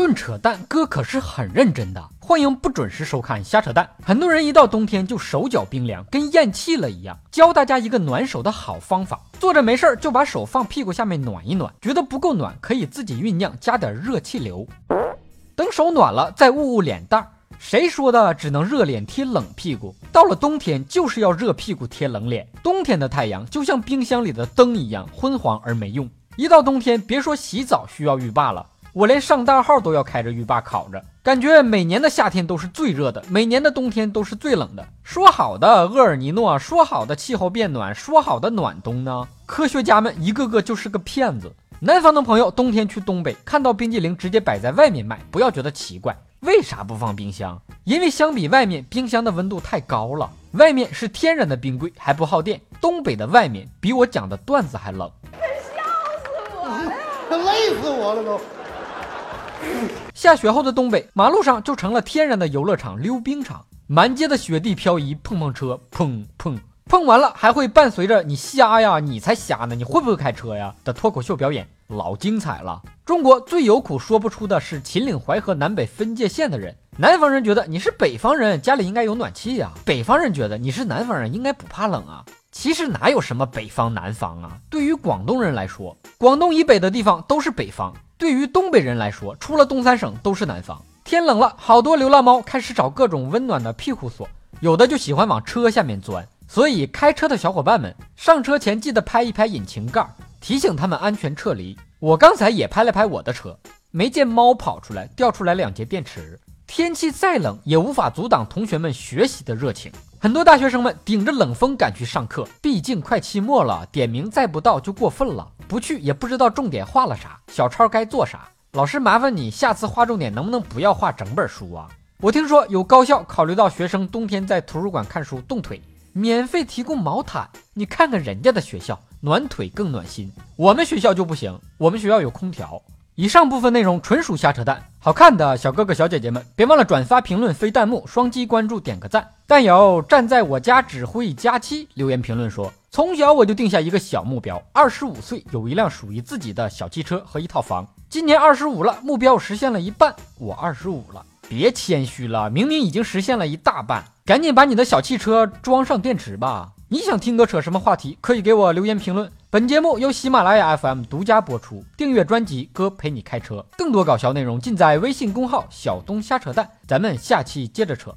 论扯淡，哥可是很认真的。欢迎不准时收看瞎扯淡。很多人一到冬天就手脚冰凉，跟咽气了一样。教大家一个暖手的好方法：坐着没事儿就把手放屁股下面暖一暖，觉得不够暖可以自己酝酿加点热气流。等手暖了再捂捂脸蛋儿。谁说的只能热脸贴冷屁股？到了冬天就是要热屁股贴冷脸。冬天的太阳就像冰箱里的灯一样昏黄而没用。一到冬天，别说洗澡需要浴霸了。我连上大号都要开着浴霸烤着，感觉每年的夏天都是最热的，每年的冬天都是最冷的。说好的厄尔尼诺，说好的气候变暖，说好的暖冬呢？科学家们一个个就是个骗子。南方的朋友冬天去东北，看到冰激凌直接摆在外面卖，不要觉得奇怪。为啥不放冰箱？因为相比外面，冰箱的温度太高了。外面是天然的冰柜，还不耗电。东北的外面比我讲的段子还冷，笑死我了，累死我了都。下雪后的东北马路上就成了天然的游乐场、溜冰场，满街的雪地漂移，碰碰车，碰碰碰完了，还会伴随着“你瞎呀，你才瞎呢，你会不会开车呀”的脱口秀表演，老精彩了。中国最有苦说不出的是秦岭淮河南北分界线的人，南方人觉得你是北方人，家里应该有暖气呀；北方人觉得你是南方人，应该不怕冷啊。其实哪有什么北方南方啊？对于广东人来说，广东以北的地方都是北方；对于东北人来说，除了东三省都是南方。天冷了，好多流浪猫开始找各种温暖的庇护所，有的就喜欢往车下面钻。所以开车的小伙伴们，上车前记得拍一拍引擎盖，提醒他们安全撤离。我刚才也拍了拍我的车，没见猫跑出来，掉出来两节电池。天气再冷，也无法阻挡同学们学习的热情。很多大学生们顶着冷风赶去上课，毕竟快期末了，点名再不到就过分了。不去也不知道重点画了啥，小抄该做啥。老师麻烦你下次画重点能不能不要画整本书啊？我听说有高校考虑到学生冬天在图书馆看书冻腿，免费提供毛毯。你看看人家的学校，暖腿更暖心。我们学校就不行，我们学校有空调。以上部分内容纯属瞎扯淡，好看的小哥哥小姐姐们，别忘了转发、评论、飞弹幕、双击关注、点个赞。但有站在我家指挥佳期留言评论说，从小我就定下一个小目标，二十五岁有一辆属于自己的小汽车和一套房。今年二十五了，目标实现了一半，我二十五了，别谦虚了，明明已经实现了一大半，赶紧把你的小汽车装上电池吧。你想听哥扯什么话题，可以给我留言评论。本节目由喜马拉雅 FM 独家播出，订阅专辑《哥陪你开车》，更多搞笑内容尽在微信公号“小东瞎扯淡”。咱们下期接着扯。